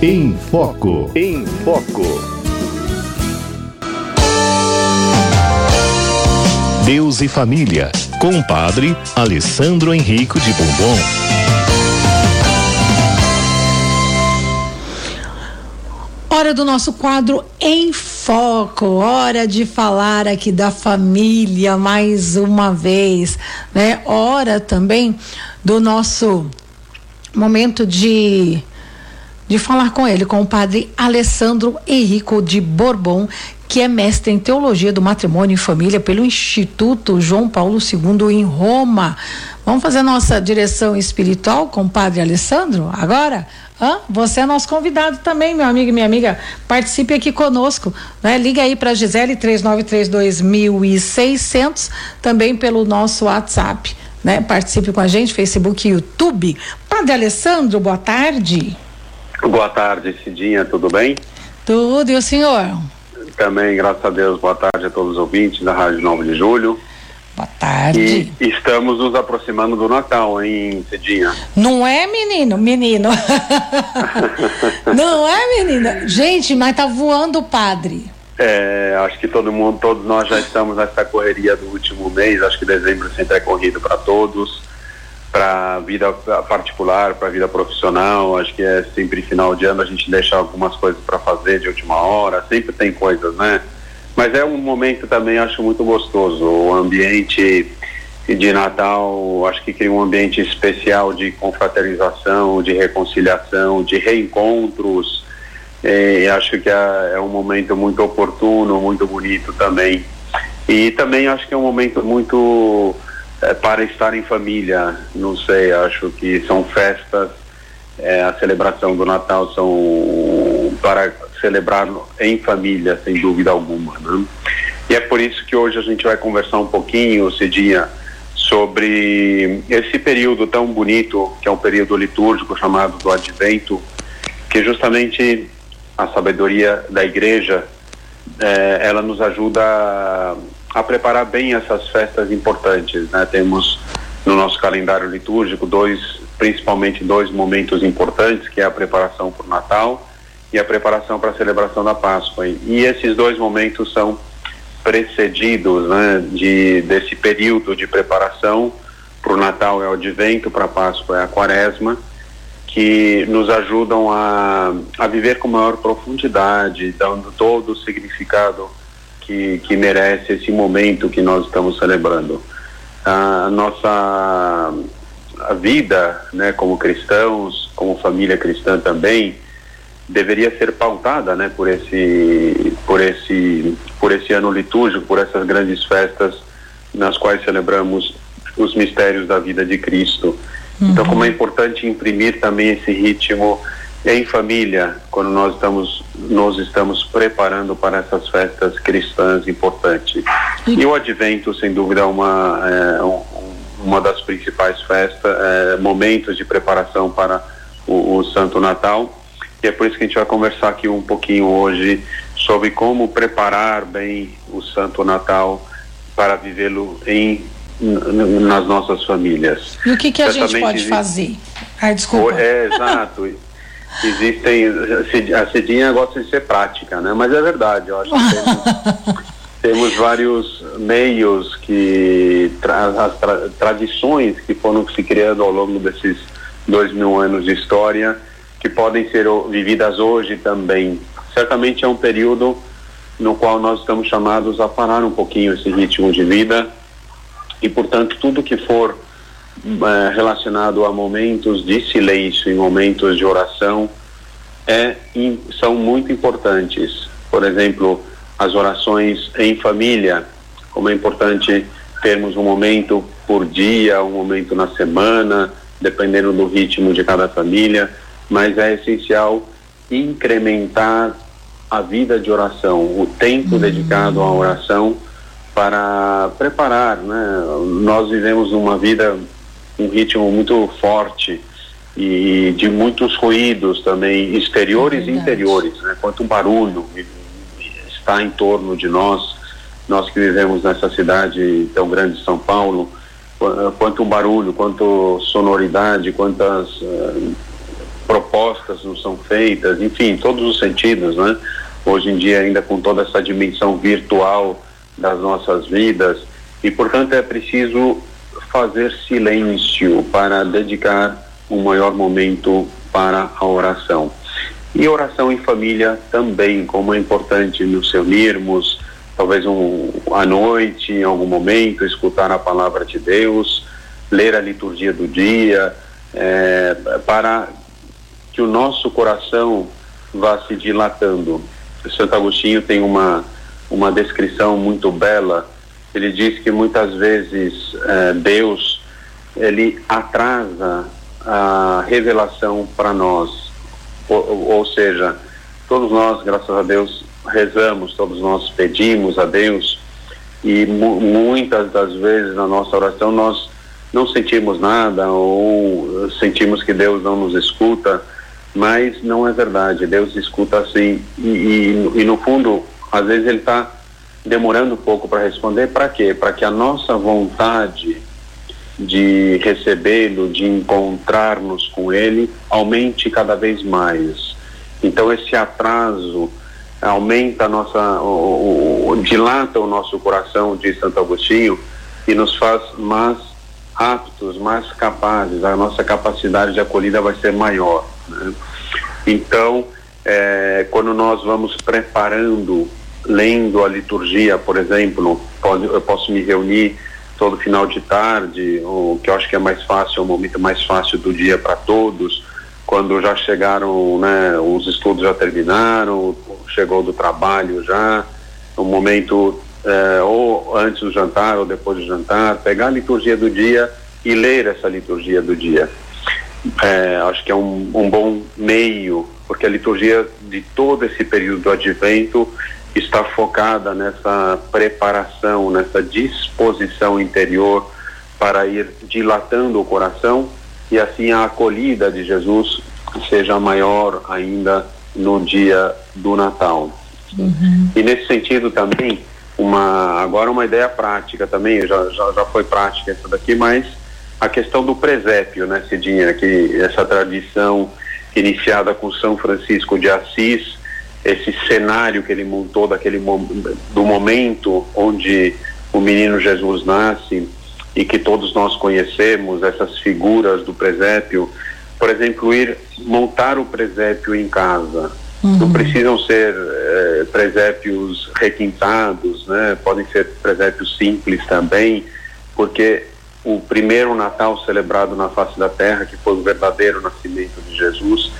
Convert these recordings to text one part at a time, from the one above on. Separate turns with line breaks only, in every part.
Em Foco.
Em Foco.
Deus e Família, com o padre Alessandro Henrico de Bombom.
Hora do nosso quadro Em Foco, hora de falar aqui da família mais uma vez, né? Hora também do nosso momento de de falar com ele, com o padre Alessandro Henrico de Bourbon, que é mestre em teologia do matrimônio e família pelo Instituto João Paulo II em Roma. Vamos fazer nossa direção espiritual com o padre Alessandro agora? Hã? Você é nosso convidado também, meu amigo e minha amiga. Participe aqui conosco. Né? Liga aí para Gisele 3932.600, também pelo nosso WhatsApp. Né? Participe com a gente, Facebook e YouTube. Padre Alessandro, boa tarde.
Boa tarde, Cidinha, tudo bem?
Tudo, e o senhor?
Também, graças a Deus, boa tarde a todos os ouvintes da Rádio 9 de Julho.
Boa tarde.
E estamos nos aproximando do Natal, hein, Cidinha?
Não é, menino? Menino. Não é, menina? Gente, mas tá voando o padre.
É, acho que todo mundo, todos nós já estamos nessa correria do último mês. Acho que dezembro sempre é corrido para todos para a vida particular, para a vida profissional. Acho que é sempre final de ano a gente deixa algumas coisas para fazer de última hora. Sempre tem coisas, né? Mas é um momento também, acho muito gostoso. O ambiente de Natal, acho que cria um ambiente especial de confraternização, de reconciliação, de reencontros. E acho que é, é um momento muito oportuno, muito bonito também. E também acho que é um momento muito é, para estar em família. Não sei, acho que são festas, é, a celebração do Natal são para celebrar em família, sem dúvida alguma. Né? E é por isso que hoje a gente vai conversar um pouquinho, Cidinha, sobre esse período tão bonito, que é um período litúrgico chamado do Advento, que justamente a sabedoria da igreja, eh, ela nos ajuda a, preparar bem essas festas importantes. Né? Temos no nosso calendário litúrgico dois, principalmente dois momentos importantes, que é a preparação para o Natal e a preparação para a celebração da Páscoa. E esses dois momentos são precedidos né, de, desse período de preparação para o Natal é o Advento, para a Páscoa é a Quaresma, que nos ajudam a, a viver com maior profundidade, dando todo o significado que, que merece esse momento que nós estamos celebrando. A nossa a vida, né, como cristãos, como família cristã também, deveria ser pautada, né, por esse, por esse, por esse ano litúrgico, por essas grandes festas nas quais celebramos os mistérios da vida de Cristo. Uhum. Então, como é importante imprimir também esse ritmo em família, quando nós estamos, nós estamos preparando para essas festas cristãs importantes. E o Advento, sem dúvida, é uma, é, um, uma das principais festas, é, momentos de preparação para o, o Santo Natal. E é por isso que a gente vai conversar aqui um pouquinho hoje sobre como preparar bem o Santo Natal para vivê-lo em nas nossas famílias.
E o que, que a gente pode existe... fazer? Ai, desculpa.
É, exato. Existem. A Cidinha gosta de ser prática, né? Mas é verdade, eu acho que temos, temos vários meios que. Tra, as tra, tradições que foram se criando ao longo desses dois mil anos de história que podem ser vividas hoje também. Certamente é um período no qual nós estamos chamados a parar um pouquinho esse ritmo de vida e, portanto, tudo que for é, relacionado a momentos de silêncio e momentos de oração é, in, são muito importantes. Por exemplo, as orações em família, como é importante termos um momento por dia, um momento na semana, dependendo do ritmo de cada família mas é essencial incrementar a vida de oração, o tempo uhum. dedicado à oração para preparar, né? Nós vivemos uma vida, um ritmo muito forte e de muitos ruídos também, exteriores é e interiores, né? Quanto barulho está em torno de nós, nós que vivemos nessa cidade tão grande de São Paulo, quanto barulho, quanto sonoridade, quantas uh, propostas não são feitas, enfim, todos os sentidos, né? Hoje em dia ainda com toda essa dimensão virtual das nossas vidas e portanto é preciso fazer silêncio para dedicar um maior momento para a oração. E oração em família também, como é importante nos reunirmos, talvez um, à noite, em algum momento, escutar a palavra de Deus, ler a liturgia do dia, é, para que o nosso coração vá se dilatando. Santo Agostinho tem uma, uma descrição muito bela. Ele diz que muitas vezes é, Deus ele atrasa a revelação para nós, ou, ou seja, todos nós, graças a Deus, rezamos, todos nós pedimos a Deus. E mu muitas das vezes na nossa oração nós não sentimos nada ou sentimos que Deus não nos escuta, mas não é verdade. Deus escuta assim e, e, e no fundo, às vezes ele está demorando um pouco para responder. Para quê? Para que a nossa vontade de recebê-lo, de encontrarmos com ele, aumente cada vez mais. Então esse atraso aumenta a nossa, o, o, dilata o nosso coração, de Santo Agostinho, e nos faz mais aptos, mais capazes, a nossa capacidade de acolhida vai ser maior. Né? Então, é, quando nós vamos preparando, lendo a liturgia, por exemplo, pode, eu posso me reunir todo final de tarde, o que eu acho que é mais fácil, é o momento mais fácil do dia para todos, quando já chegaram, né, os estudos já terminaram, chegou do trabalho já, um momento é, ou antes do jantar ou depois do jantar, pegar a liturgia do dia e ler essa liturgia do dia. É, acho que é um, um bom meio, porque a liturgia de todo esse período do advento está focada nessa preparação, nessa disposição interior para ir dilatando o coração e assim a acolhida de Jesus seja maior ainda no dia do Natal. Uhum. E nesse sentido também, uma agora uma ideia prática também, já, já, já foi prática essa daqui, mas a questão do presépio, né, Cidinha, que essa tradição iniciada com São Francisco de Assis, esse cenário que ele montou daquele do momento onde o menino Jesus nasce e que todos nós conhecemos essas figuras do presépio, por exemplo, ir montar o presépio em casa. Uhum. Não precisam ser eh, presépios requintados, né? Podem ser presépios simples também, porque o primeiro Natal celebrado na face da Terra, que foi o verdadeiro nascimento de Jesus,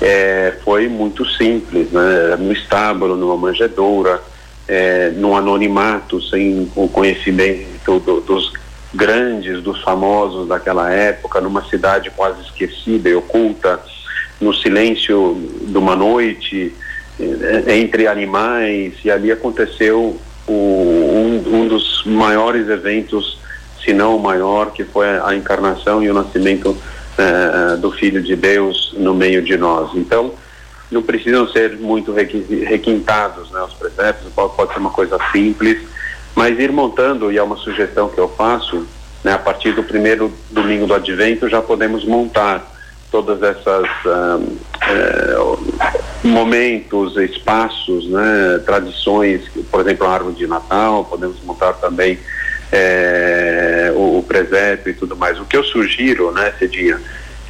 é, foi muito simples, né? No estábulo, numa manjedoura, é, no anonimato, sem o conhecimento do, dos grandes, dos famosos daquela época, numa cidade quase esquecida e oculta, no silêncio de uma noite, é, entre animais, e ali aconteceu o, um, um dos maiores eventos, se não o maior, que foi a encarnação e o nascimento uh, do Filho de Deus no meio de nós. Então, não precisam ser muito requintados né, os presépios, pode, ser uma coisa simples, mas ir montando, e é uma sugestão que eu faço, né, a partir do primeiro domingo do advento já podemos montar todas essas uh, momentos, espaços, né, tradições, por exemplo, a árvore de Natal, podemos montar também é, presépio e tudo mais. O que eu sugiro, né, Cedinha,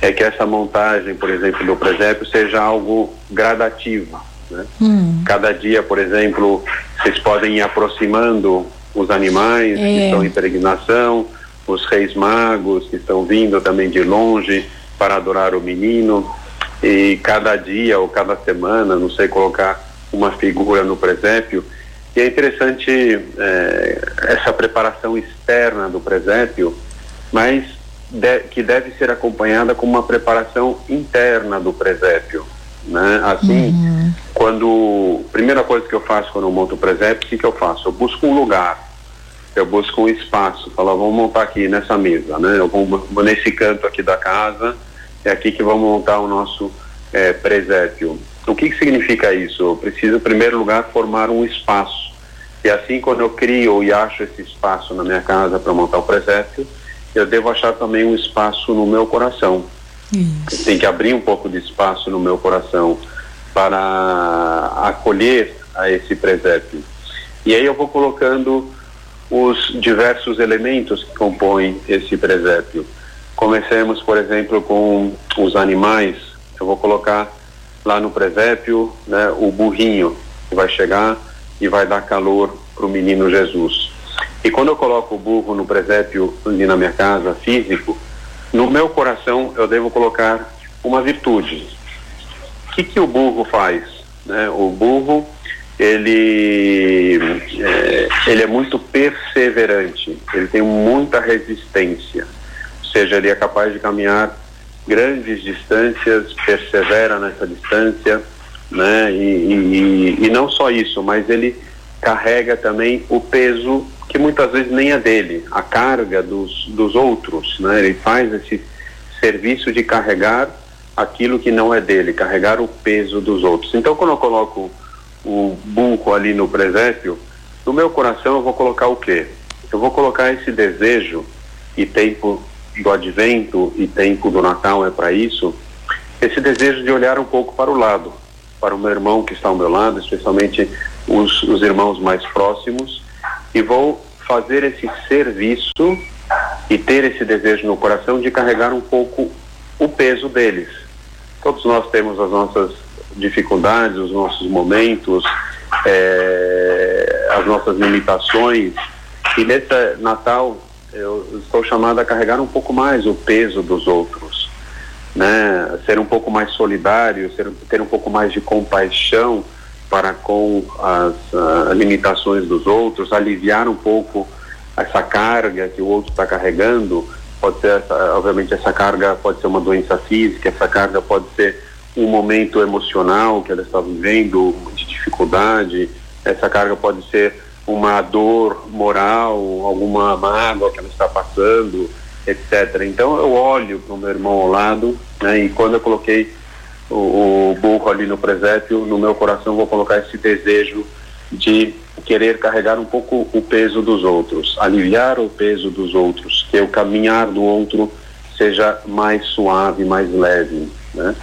é que essa montagem, por exemplo, do presépio seja algo gradativo. Né? Hum. Cada dia, por exemplo, vocês podem ir aproximando os animais é. que estão em peregrinação, os reis magos que estão vindo também de longe para adorar o menino. E cada dia ou cada semana, não sei, colocar uma figura no presépio e é interessante é, essa preparação externa do presépio, mas de, que deve ser acompanhada com uma preparação interna do presépio. Né? Assim, uhum. quando. Primeira coisa que eu faço quando eu monto o presépio, o que, que eu faço? Eu busco um lugar, eu busco um espaço, falo, vamos montar aqui nessa mesa, né? Eu vou, vou nesse canto aqui da casa, é aqui que vamos montar o nosso é, presépio. O que, que significa isso? Eu preciso, em primeiro lugar, formar um espaço. E assim, quando eu crio e acho esse espaço na minha casa para montar o presépio, eu devo achar também um espaço no meu coração. Isso. Tem que abrir um pouco de espaço no meu coração para acolher a esse presépio. E aí eu vou colocando os diversos elementos que compõem esse presépio. Comecemos, por exemplo, com os animais. Eu vou colocar lá no presépio né, o burrinho, que vai chegar e vai dar calor para o menino Jesus. E quando eu coloco o burro no presépio ali na minha casa, físico, no meu coração eu devo colocar uma virtude. O que, que o burro faz? Né? O burro ele é, ele é muito perseverante, ele tem muita resistência, ou seja, ele é capaz de caminhar grandes distâncias, persevera nessa distância, né? E, e, e, não só isso, mas ele carrega também o peso que muitas vezes nem é dele, a carga dos, dos outros, né? Ele faz esse serviço de carregar aquilo que não é dele, carregar o peso dos outros. Então, quando eu coloco o burro ali no presépio, no meu coração eu vou colocar o quê? Eu vou colocar esse desejo e tempo do advento e tempo do Natal é para isso, esse desejo de olhar um pouco para o lado, para o meu irmão que está ao meu lado, especialmente os, os irmãos mais próximos, e vou fazer esse serviço e ter esse desejo no coração de carregar um pouco o peso deles. Todos nós temos as nossas dificuldades, os nossos momentos, é, as nossas limitações. E nesse Natal eu estou chamado a carregar um pouco mais o peso dos outros, né? Ser um pouco mais solidário, ser, ter um pouco mais de compaixão para com as uh, limitações dos outros, aliviar um pouco essa carga que o outro está carregando. Pode ser, obviamente, essa carga pode ser uma doença física, essa carga pode ser um momento emocional que ela está vivendo, de dificuldade, essa carga pode ser uma dor moral, alguma mágoa que ela está passando, etc. Então eu olho para o meu irmão ao lado, né, e quando eu coloquei o, o burro ali no presépio, no meu coração vou colocar esse desejo de querer carregar um pouco o peso dos outros, aliviar o peso dos outros, que o caminhar do outro seja mais suave, mais leve, né?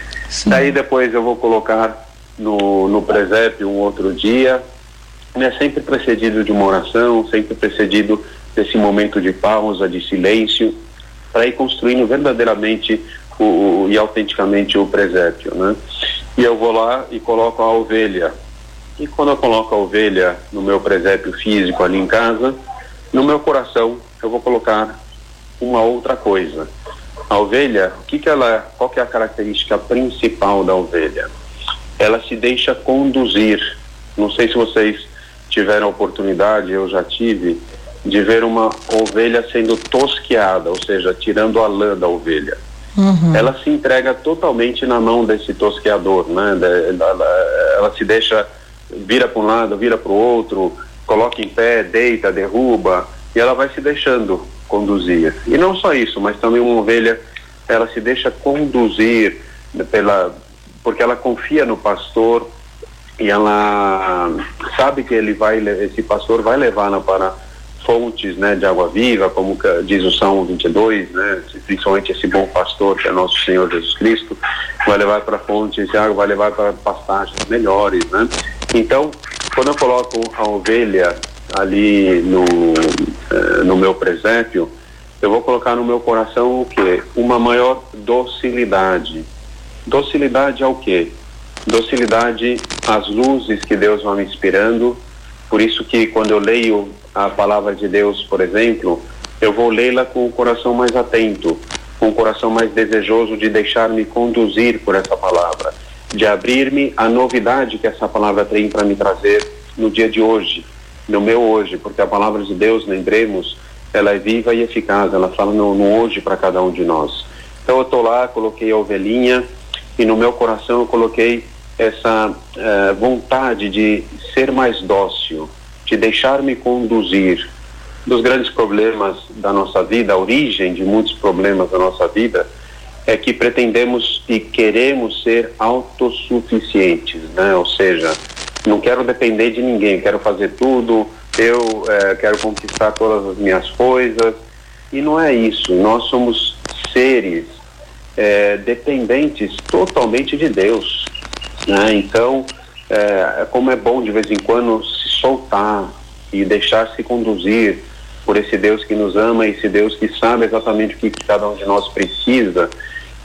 Daí depois eu vou colocar no, no presépio um outro dia, né, sempre precedido de uma oração, sempre precedido desse momento de pausa, de silêncio, para ir construindo verdadeiramente o, o, e autenticamente o presépio, né? E eu vou lá e coloco a ovelha. E quando eu coloco a ovelha no meu presépio físico ali em casa, no meu coração eu vou colocar uma outra coisa. A ovelha, o que que ela, qual que é a característica principal da ovelha? Ela se deixa conduzir. Não sei se vocês tiveram a oportunidade, eu já tive, de ver uma ovelha sendo tosqueada, ou seja, tirando a lã da ovelha. Uhum. Ela se entrega totalmente na mão desse tosqueador, né? Ela, ela se deixa, vira para um lado, vira para o outro, coloca em pé, deita, derruba, e ela vai se deixando conduzir. E não só isso, mas também uma ovelha, ela se deixa conduzir pela, porque ela confia no pastor, e ela sabe que ele vai esse pastor vai levá-la para fontes né de água viva como diz o Salmo 22 né principalmente esse bom pastor que é nosso Senhor Jesus Cristo vai levar para fontes de água vai levar para pastagens melhores né. Então quando eu coloco a ovelha ali no eh, no meu presépio eu vou colocar no meu coração o que uma maior docilidade. Docilidade ao que docilidade às luzes que Deus vai me inspirando. Por isso que quando eu leio a palavra de Deus, por exemplo, eu vou lê-la com o coração mais atento, com o coração mais desejoso de deixar-me conduzir por essa palavra, de abrir-me à novidade que essa palavra tem para me trazer no dia de hoje, no meu hoje, porque a palavra de Deus, lembremos, ela é viva e eficaz, ela fala no, no hoje para cada um de nós. Então eu estou lá, coloquei a ovelhinha e no meu coração eu coloquei essa uh, vontade de ser mais dócil, de deixar-me conduzir. Dos grandes problemas da nossa vida, a origem de muitos problemas da nossa vida, é que pretendemos e queremos ser autossuficientes, né? Ou seja, não quero depender de ninguém, quero fazer tudo, eu eh, quero conquistar todas as minhas coisas. E não é isso. Nós somos seres é, dependentes totalmente de Deus. Né? Então, é, como é bom de vez em quando se soltar e deixar se conduzir por esse Deus que nos ama, esse Deus que sabe exatamente o que cada um de nós precisa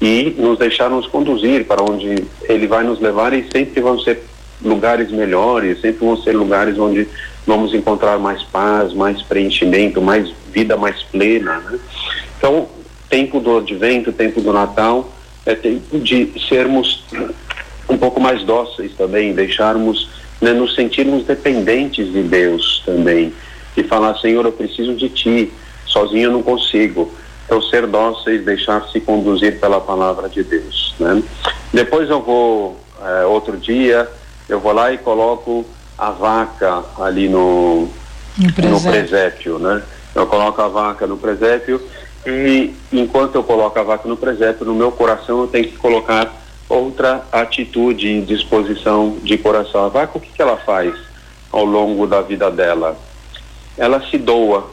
e nos deixar nos conduzir para onde Ele vai nos levar e sempre vão ser lugares melhores, sempre vão ser lugares onde vamos encontrar mais paz, mais preenchimento, mais vida mais plena. Né? Então, tempo do advento, tempo do Natal, é tempo de sermos um pouco mais dóceis também, deixarmos, né, nos sentirmos dependentes de Deus também. E falar, Senhor, eu preciso de Ti, sozinho eu não consigo. Então, ser dóceis, deixar-se conduzir pela palavra de Deus. Né? Depois eu vou, é, outro dia, eu vou lá e coloco a vaca ali no, no presépio. no presépio, né? Eu coloco a vaca no presépio e enquanto eu coloco a vaca no presépio, no meu coração eu tenho que colocar outra atitude e disposição de coração. A vaca, o que, que ela faz ao longo da vida dela? Ela se doa,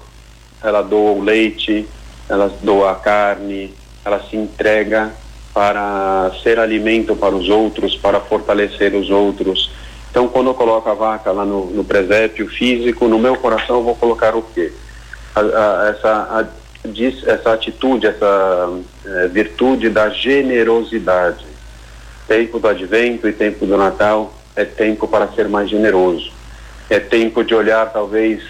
ela doa o leite, ela doa a carne, ela se entrega para ser alimento para os outros, para fortalecer os outros. Então, quando eu coloco a vaca lá no, no presépio físico, no meu coração eu vou colocar o quê? A, a, essa, a, essa atitude, essa é, virtude da generosidade. Tempo do advento e tempo do Natal é tempo para ser mais generoso. É tempo de olhar, talvez,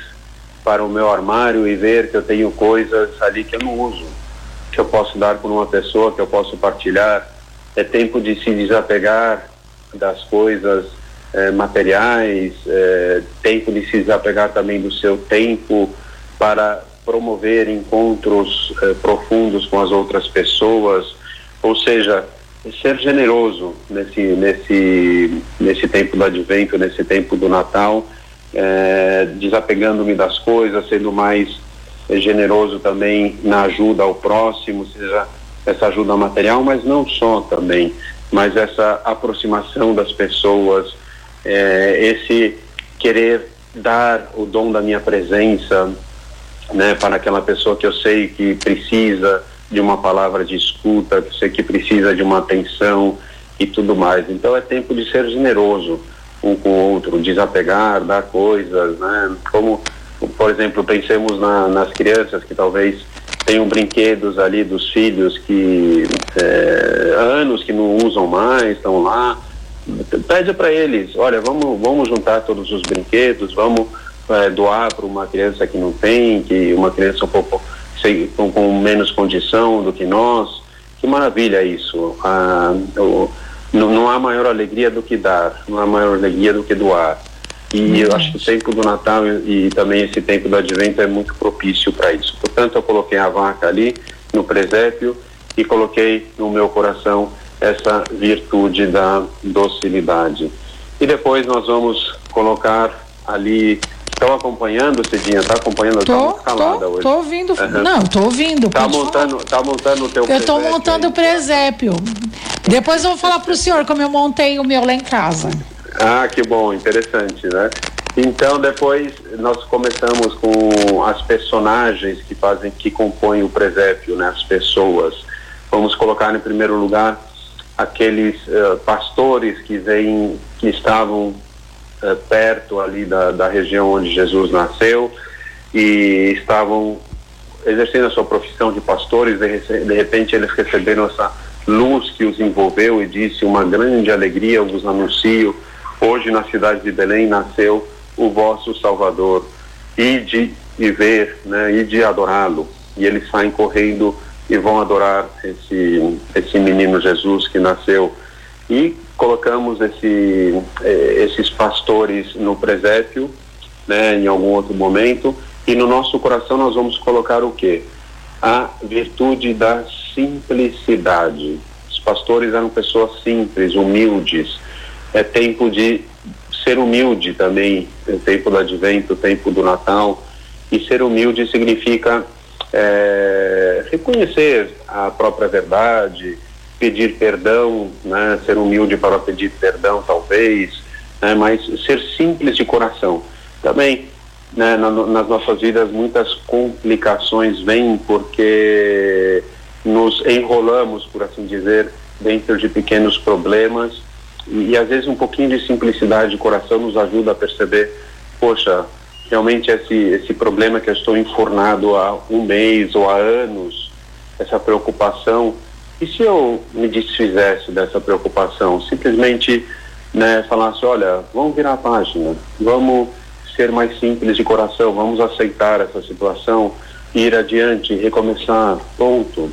para o meu armário e ver que eu tenho coisas ali que eu não uso, que eu posso dar para uma pessoa, que eu posso partilhar. É tempo de se desapegar das coisas é, materiais, é, tempo de se desapegar também do seu tempo para promover encontros eh, profundos com as outras pessoas, ou seja, ser generoso nesse nesse nesse tempo do Advento, nesse tempo do Natal, eh, desapegando-me das coisas, sendo mais generoso também na ajuda ao próximo, seja essa ajuda material, mas não só também, mas essa aproximação das pessoas, esse querer dar o dom da minha presença, né, para aquela pessoa que eu sei que precisa de uma palavra de escuta, sei que precisa de uma atenção e tudo mais. Então é tempo de ser generoso um com o outro, desapegar, dar coisas, né? Como, por exemplo, pensemos na, nas crianças que talvez tenham brinquedos ali dos filhos que é, anos que não usam mais, estão lá. Pede para eles, olha, vamos, vamos juntar todos os brinquedos, vamos é, doar para uma criança que não tem, que uma criança um pouco sem, com, com, menos condição do que nós. Que maravilha isso. Ah, o, não, não, há maior alegria do que dar, não há maior alegria do que doar. E eu acho que o tempo do Natal e, e também esse tempo do Advento é muito propício para isso. Portanto, eu coloquei a vaca ali no presépio e coloquei no meu coração essa virtude da docilidade. E depois nós vamos colocar ali Estão acompanhando, Cidinha? Está acompanhando?
Tá tô, tá calada tô, hoje. Tô ouvindo. Uhum. Não, tô ouvindo.
Tá montando, tá montando o teu
Eu estou montando o presépio. Depois eu vou falar para o senhor como eu montei o meu lá em casa.
Ah, que bom, interessante, né? Então depois nós começamos com as personagens que fazem, que compõem o presépio, né? As pessoas. Vamos colocar em primeiro lugar aqueles uh, pastores que vêm, que estavam eh, perto ali da, da região onde Jesus nasceu e estavam exercendo a sua profissão de pastores, de, de repente eles receberam essa luz que os envolveu e disse uma grande alegria, eu vos anuncio, hoje na cidade de Belém nasceu o vosso Salvador, e de e ver, né, e de adorá-lo. E eles saem correndo e vão adorar esse esse menino Jesus que nasceu. E colocamos esse, eh, esses pastores no presépio, né, em algum outro momento, e no nosso coração nós vamos colocar o quê? A virtude da simplicidade. Os pastores eram pessoas simples, humildes. É tempo de ser humilde também, é tempo do advento, tempo do Natal. E ser humilde significa é, reconhecer a própria verdade, pedir perdão, né, ser humilde para pedir perdão, talvez, né, mas ser simples de coração. Também, né, na, nas nossas vidas, muitas complicações vêm porque nos enrolamos, por assim dizer, dentro de pequenos problemas e, e às vezes um pouquinho de simplicidade de coração nos ajuda a perceber, poxa, realmente esse, esse problema que eu estou enfornado há um mês ou há anos, essa preocupação, e se eu me desfizesse dessa preocupação, simplesmente né, falasse, olha, vamos virar a página, vamos ser mais simples de coração, vamos aceitar essa situação, ir adiante, recomeçar, ponto.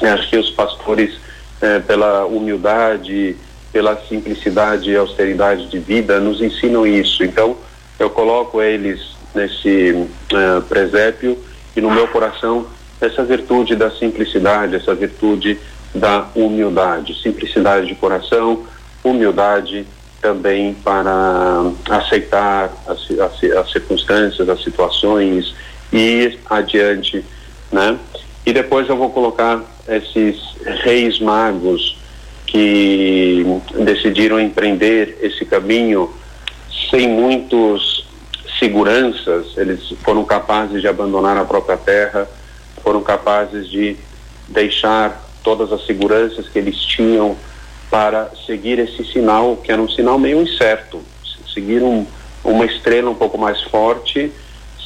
Acho que os pastores, é, pela humildade, pela simplicidade e austeridade de vida, nos ensinam isso. Então, eu coloco eles nesse uh, presépio e no meu coração essa virtude da simplicidade, essa virtude da humildade, simplicidade de coração, humildade também para aceitar as, as, as circunstâncias, as situações e ir adiante, né? E depois eu vou colocar esses reis magos que decidiram empreender esse caminho sem muitos seguranças, eles foram capazes de abandonar a própria terra, foram capazes de deixar todas as seguranças que eles tinham para seguir esse sinal, que era um sinal meio incerto, seguir um, uma estrela um pouco mais forte,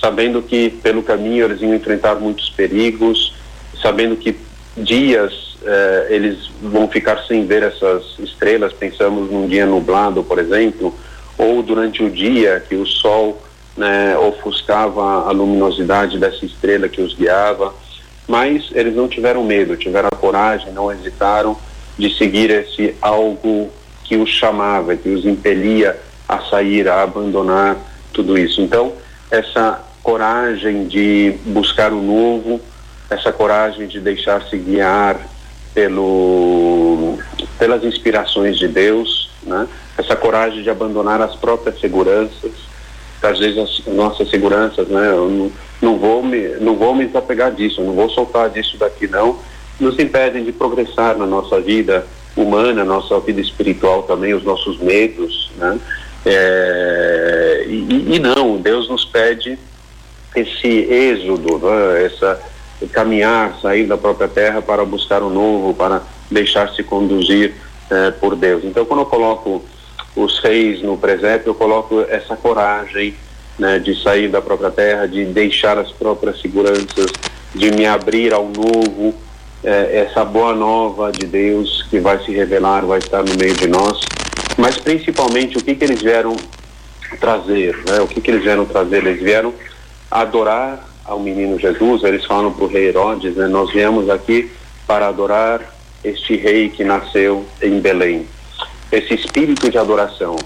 sabendo que pelo caminho eles iam enfrentar muitos perigos, sabendo que dias eh, eles vão ficar sem ver essas estrelas, pensamos num dia nublado, por exemplo, ou durante o dia que o sol né, ofuscava a luminosidade dessa estrela que os guiava, mas eles não tiveram medo, tiveram a coragem, não hesitaram de seguir esse algo que os chamava, que os impelia a sair, a abandonar tudo isso. Então, essa coragem de buscar o novo, essa coragem de deixar-se guiar pelo, pelas inspirações de Deus, né? essa coragem de abandonar as próprias seguranças, às vezes as nossas seguranças, né? Eu não, não vou me não vou me desapegar disso, não vou soltar disso daqui não, nos impedem de progressar na nossa vida humana, nossa vida espiritual também, os nossos medos, né? É, e, e, não, Deus nos pede esse êxodo, né? essa caminhar, sair da própria terra para buscar o novo, para deixar-se conduzir eh, por Deus. Então, quando eu coloco os reis no presépio, eu coloco essa coragem né, de sair da própria terra, de deixar as próprias seguranças, de me abrir ao novo, eh, essa boa nova de Deus que vai se revelar, vai estar no meio de nós. Mas principalmente o que, que eles vieram trazer, né? O que, que eles vieram trazer? Eles vieram adorar ao menino Jesus, eles falam para o rei Herodes, né, nós viemos aqui para adorar este rei que nasceu em Belém. Esse espírito de adoração,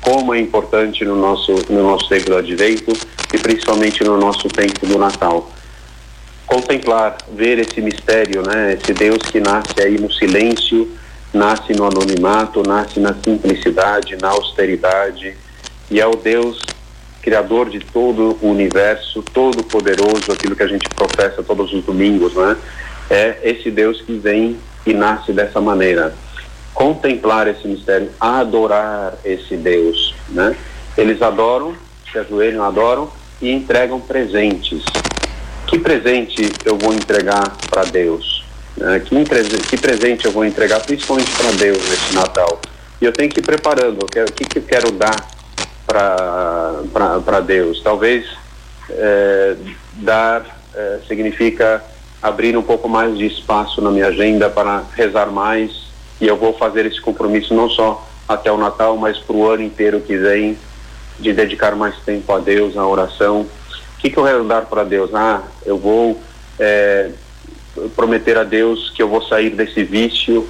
como é importante no nosso, no nosso tempo do advento e principalmente no nosso tempo do Natal. Contemplar, ver esse mistério, né, esse Deus que nasce aí no silêncio, nasce no anonimato, nasce na simplicidade, na austeridade, e é o Deus criador de todo o universo, todo poderoso, aquilo que a gente professa todos os domingos, né? É esse Deus que vem e nasce dessa maneira. Contemplar esse mistério, adorar esse Deus, né? Eles adoram, se ajoelham, adoram e entregam presentes. Que presente eu vou entregar para Deus? Né? Que, que presente eu vou entregar principalmente para Deus nesse Natal? E eu tenho que ir preparando, o que, que eu quero dar para Deus. Talvez é, dar é, significa abrir um pouco mais de espaço na minha agenda para rezar mais e eu vou fazer esse compromisso não só até o Natal, mas para o ano inteiro que vem de dedicar mais tempo a Deus, à oração. O que, que eu quero dar para Deus? Ah, eu vou é, prometer a Deus que eu vou sair desse vício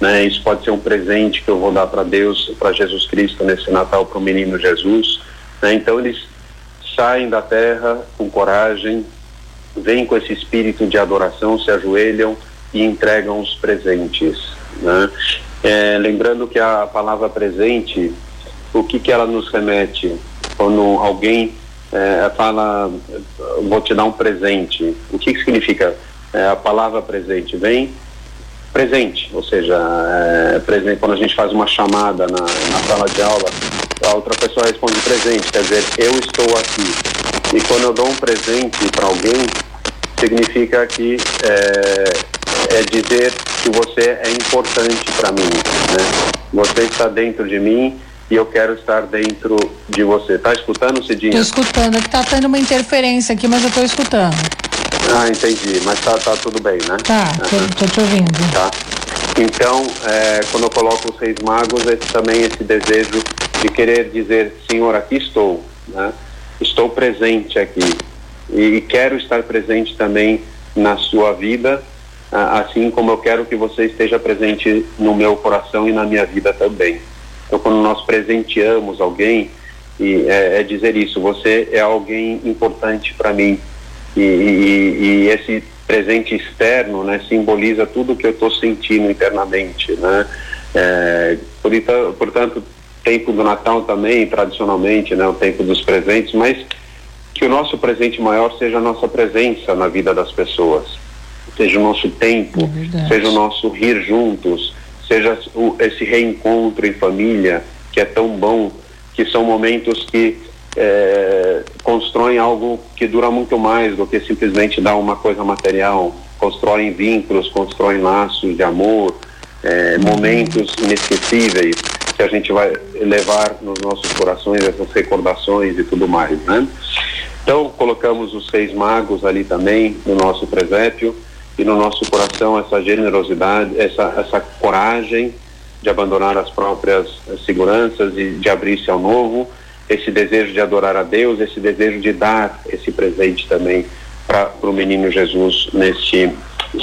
né? Isso pode ser um presente que eu vou dar para Deus, para Jesus Cristo nesse Natal, para o menino Jesus. Né? Então eles saem da terra com coragem, vêm com esse espírito de adoração, se ajoelham e entregam os presentes. Né? É, lembrando que a palavra presente, o que, que ela nos remete? Quando alguém é, fala, vou te dar um presente, o que, que significa é, a palavra presente? Vem presente, ou seja, é, presente, quando a gente faz uma chamada na, na sala de aula, a outra pessoa responde presente, quer dizer, eu estou aqui. E quando eu dou um presente para alguém, significa que é, é, é dizer que você é importante para mim, né? Você está dentro de mim e eu quero estar dentro de você. Tá escutando, Cidinha?
Estou escutando. É que tá tendo uma interferência aqui, mas eu estou escutando.
Ah, entendi. Mas tá, tá tudo bem, né?
Tá, uhum. tô, tô te ouvindo.
Tá. Então, é, quando eu coloco os Reis Magos, é também esse desejo de querer dizer, Senhor, aqui estou, né? Estou presente aqui e quero estar presente também na sua vida, assim como eu quero que você esteja presente no meu coração e na minha vida também. Então, quando nós presenteamos alguém, e é, é dizer isso, você é alguém importante para mim. E, e, e, esse presente externo, né, simboliza tudo que eu estou sentindo internamente, né? É, por, portanto, tempo do Natal também, tradicionalmente, né, o tempo dos presentes, mas que o nosso presente maior seja a nossa presença na vida das pessoas, seja o nosso tempo, é seja o nosso rir juntos, seja o, esse reencontro em família que é tão bom, que são momentos que é, constroem algo que dura muito mais do que simplesmente dar uma coisa material, constroem vínculos, constroem laços de amor, é, momentos inesquecíveis que a gente vai levar nos nossos corações essas recordações e tudo mais, né? Então colocamos os seis magos ali também no nosso presépio e no nosso coração essa generosidade, essa, essa coragem de abandonar as próprias seguranças e de abrir-se ao novo, esse desejo de adorar a Deus, esse desejo de dar esse presente também para o menino Jesus neste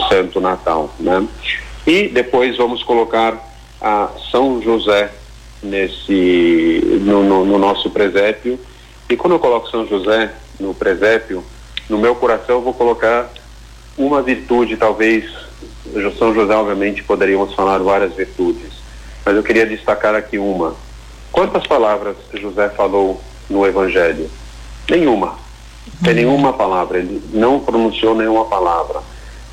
Santo Natal, né? E depois vamos colocar a São José nesse no, no, no nosso presépio. E quando eu coloco São José no presépio, no meu coração eu vou colocar uma virtude, talvez, São José, obviamente, poderíamos falar várias virtudes, mas eu queria destacar aqui uma. Quantas palavras José falou no Evangelho? Nenhuma. Uhum. nenhuma palavra, ele não pronunciou nenhuma palavra.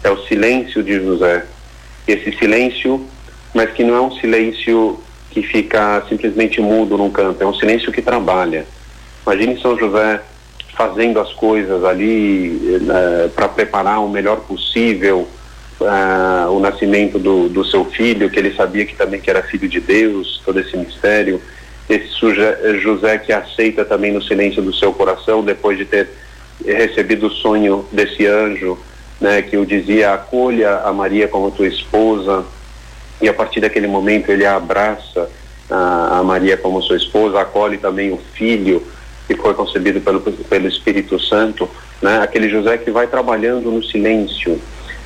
É o silêncio de José. Esse silêncio, mas que não é um silêncio que fica simplesmente mudo num canto, é um silêncio que trabalha. Imagine São José fazendo as coisas ali né, para preparar o melhor possível uh, o nascimento do, do seu filho, que ele sabia que também que era filho de Deus, todo esse mistério. Esse José que aceita também no silêncio do seu coração, depois de ter recebido o sonho desse anjo, né, que o dizia: acolha a Maria como tua esposa, e a partir daquele momento ele abraça a, a Maria como sua esposa, acolhe também o filho que foi concebido pelo, pelo Espírito Santo, né? aquele José que vai trabalhando no silêncio,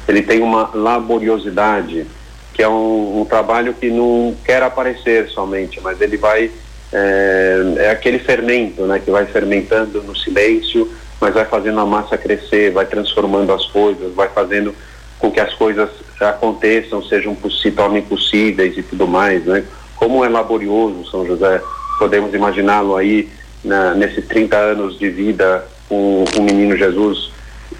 ele tem uma laboriosidade, que é um, um trabalho que não quer aparecer somente, mas ele vai, é, é aquele fermento, né? que vai fermentando no silêncio, mas vai fazendo a massa crescer, vai transformando as coisas, vai fazendo com que as coisas aconteçam, sejam se tornem possíveis e tudo mais, né? Como é laborioso São José, podemos imaginá-lo aí na, nesses 30 anos de vida com o menino Jesus,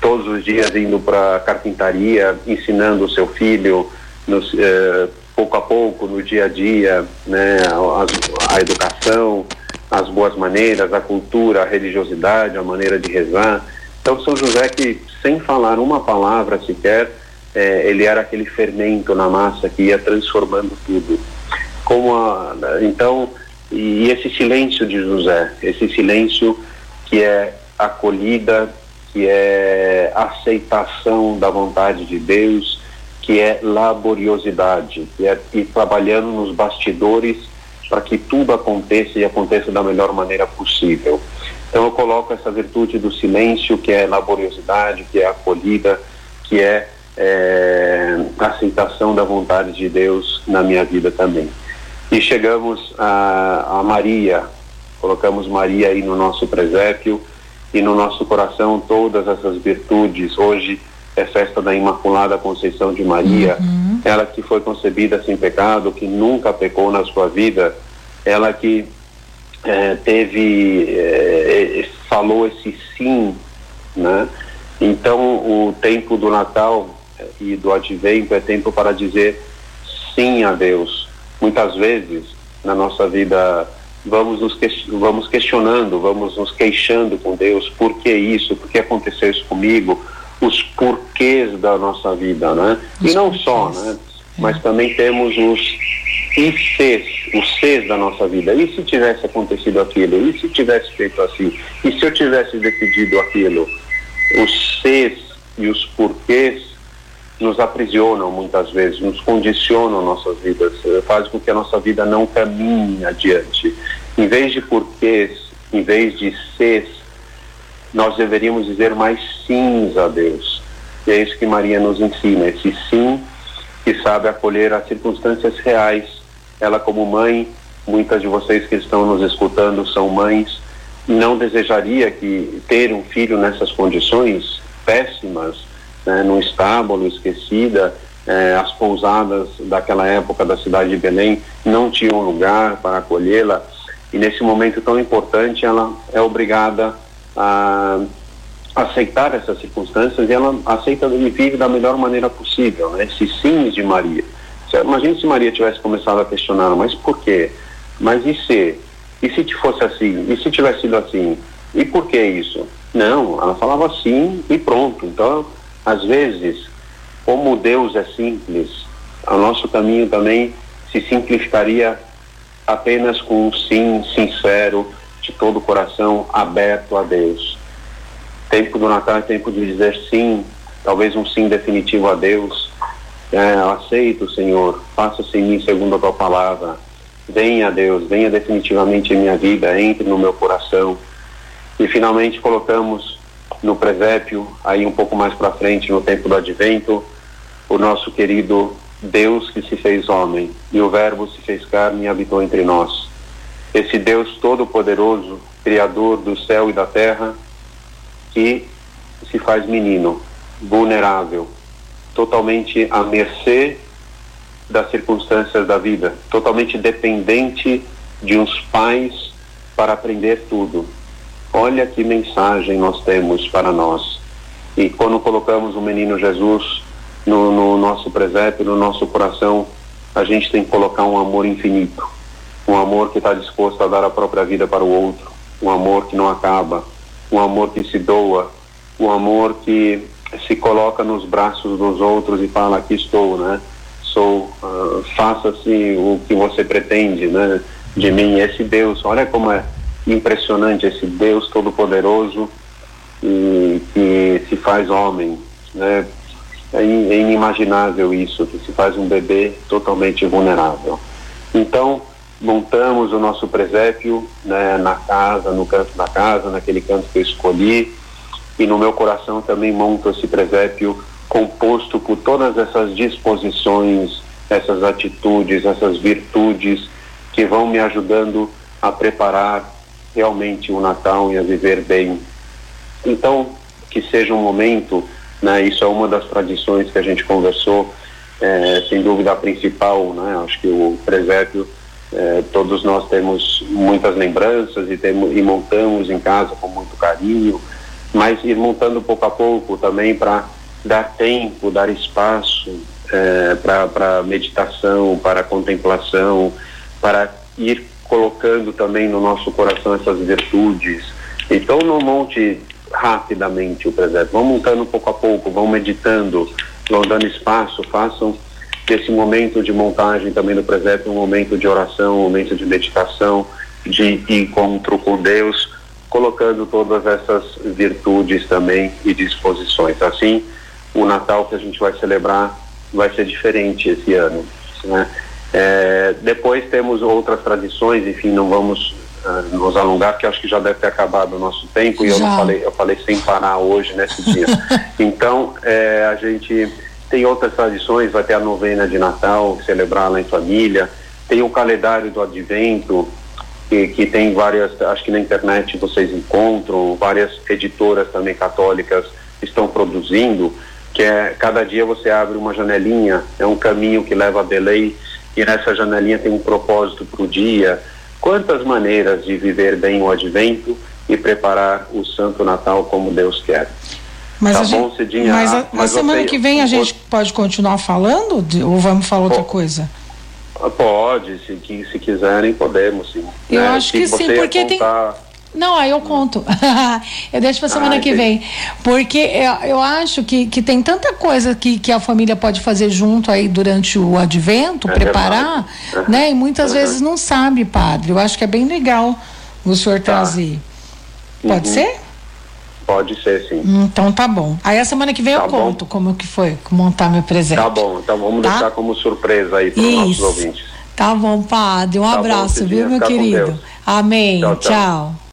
todos os dias indo para a carpintaria, ensinando o seu filho, nos, eh, pouco a pouco, no dia a dia, né, a, a, educação, as boas maneiras, a cultura, a religiosidade, a maneira de rezar. Então, São José, que sem falar uma palavra sequer, eh, ele era aquele fermento na massa que ia transformando tudo. Como a, então, e esse silêncio de José, esse silêncio que é acolhida, que é aceitação da vontade de Deus, que é laboriosidade, que é ir trabalhando nos bastidores para que tudo aconteça e aconteça da melhor maneira possível. Então eu coloco essa virtude do silêncio, que é laboriosidade, que é acolhida, que é, é aceitação da vontade de Deus na minha vida também. E chegamos a, a Maria, colocamos Maria aí no nosso presépio e no nosso coração todas essas virtudes. Hoje é festa da Imaculada Conceição de Maria, uhum. ela que foi concebida sem pecado, que nunca pecou na sua vida, ela que é, teve, é, falou esse sim, né? Então o tempo do Natal e do Advento é tempo para dizer sim a Deus, muitas vezes na nossa vida vamos nos vamos questionando, vamos nos queixando com Deus, por que isso, por que aconteceu isso comigo, os porquês da nossa vida, né? e não só, né? Mas também temos os ICs, os Cs da nossa vida. E se tivesse acontecido aquilo? E se tivesse feito assim? E se eu tivesse decidido aquilo? Os Cs e os porquês nos aprisionam muitas vezes, nos condicionam nossas vidas, eh, faz com que a nossa vida não caminhe adiante. Em vez de porquês, em vez de Cs, nós deveríamos dizer mais sims a Deus. E é isso que Maria nos ensina, esse sim que sabe acolher as circunstâncias reais. Ela como mãe, muitas de vocês que estão nos escutando são mães, não desejaria que ter um filho nessas condições péssimas, né, num estábulo, esquecida, eh, as pousadas daquela época da cidade de Belém não tinham lugar para acolhê-la e nesse momento tão importante ela é obrigada a aceitar essas circunstâncias e ela aceita e vive da melhor maneira possível, né? Esses sims de Maria. Imagina se Maria tivesse começado a questionar, mas por quê? Mas e se? E se fosse assim? E se tivesse sido assim? E por que isso? Não, ela falava assim e pronto. Então, às vezes, como Deus é simples, o nosso caminho também se simplificaria apenas com um sim sincero, de todo o coração, aberto a Deus. Tempo do Natal é tempo de dizer sim, talvez um sim definitivo a Deus. É, aceito, Senhor, faça-se em mim segundo a tua palavra. Venha, Deus, venha definitivamente em minha vida, entre no meu coração. E finalmente colocamos no presépio, aí um pouco mais para frente, no tempo do advento, o nosso querido Deus que se fez homem, e o Verbo se fez carne e habitou entre nós. Esse Deus todo-poderoso, Criador do céu e da terra, que se faz menino, vulnerável, totalmente à mercê das circunstâncias da vida, totalmente dependente de uns pais para aprender tudo. Olha que mensagem nós temos para nós. E quando colocamos o menino Jesus no, no nosso presépio, no nosso coração, a gente tem que colocar um amor infinito, um amor que está disposto a dar a própria vida para o outro, um amor que não acaba, um amor que se doa, um amor que se coloca nos braços dos outros e fala aqui estou, né? Sou, uh, faça-se o que você pretende, né? De mim, esse Deus, olha como é impressionante esse Deus todo-poderoso que se faz homem, né? É, é inimaginável isso, que se faz um bebê totalmente vulnerável. Então, montamos o nosso presépio né, na casa, no canto da casa, naquele canto que eu escolhi, e no meu coração também monto esse presépio composto por todas essas disposições, essas atitudes, essas virtudes que vão me ajudando a preparar realmente o Natal e a viver bem. Então, que seja um momento, né, isso é uma das tradições que a gente conversou, é, sem dúvida a principal, né, acho que o presépio é, todos nós temos muitas lembranças e, temos, e montamos em casa com muito carinho, mas ir montando pouco a pouco também para dar tempo, dar espaço é, para meditação, para contemplação, para ir colocando também no nosso coração essas virtudes. Então não monte rapidamente o presépio, vão montando pouco a pouco, vão meditando, vão dando espaço, façam esse momento de montagem também do presépio, um momento de oração, um momento de meditação, de encontro com Deus, colocando todas essas virtudes também e disposições. Assim, o Natal que a gente vai celebrar vai ser diferente esse ano. Né? É, depois temos outras tradições, enfim, não vamos uh, nos alongar, porque acho que já deve ter acabado o nosso tempo e eu não falei, eu falei sem parar hoje nesse dia. então, é, a gente tem outras tradições, vai ter a novena de Natal, celebrar lá em família. Tem o calendário do Advento, que, que tem várias, acho que na internet vocês encontram, várias editoras também católicas estão produzindo, que é cada dia você abre uma janelinha, é um caminho que leva a Belém e nessa janelinha tem um propósito para o dia. Quantas maneiras de viver bem o Advento e preparar o Santo Natal como Deus quer.
Mas, tá bom, gente, Cidinha, mas a, mas semana que vem a gente pode continuar falando de, ou vamos falar outra coisa?
Ah, pode, se, se quiserem, podemos sim.
Eu né? acho se que sim, porque tem. Não, aí eu conto. eu deixo pra semana ah, que vem. Porque eu, eu acho que, que tem tanta coisa que, que a família pode fazer junto aí durante o advento, é preparar, verdade. né? E muitas uhum. vezes não sabe, padre. Eu acho que é bem legal o senhor tá. trazer. Pode uhum. ser?
Pode ser, sim.
Então tá bom. Aí a semana que vem tá eu bom. conto como que foi montar meu presente.
Tá bom, então vamos tá? deixar como surpresa aí para os nossos ouvintes.
Tá bom, padre. Um tá abraço, bom, viu, meu querido? Amém. tchau. tchau. tchau.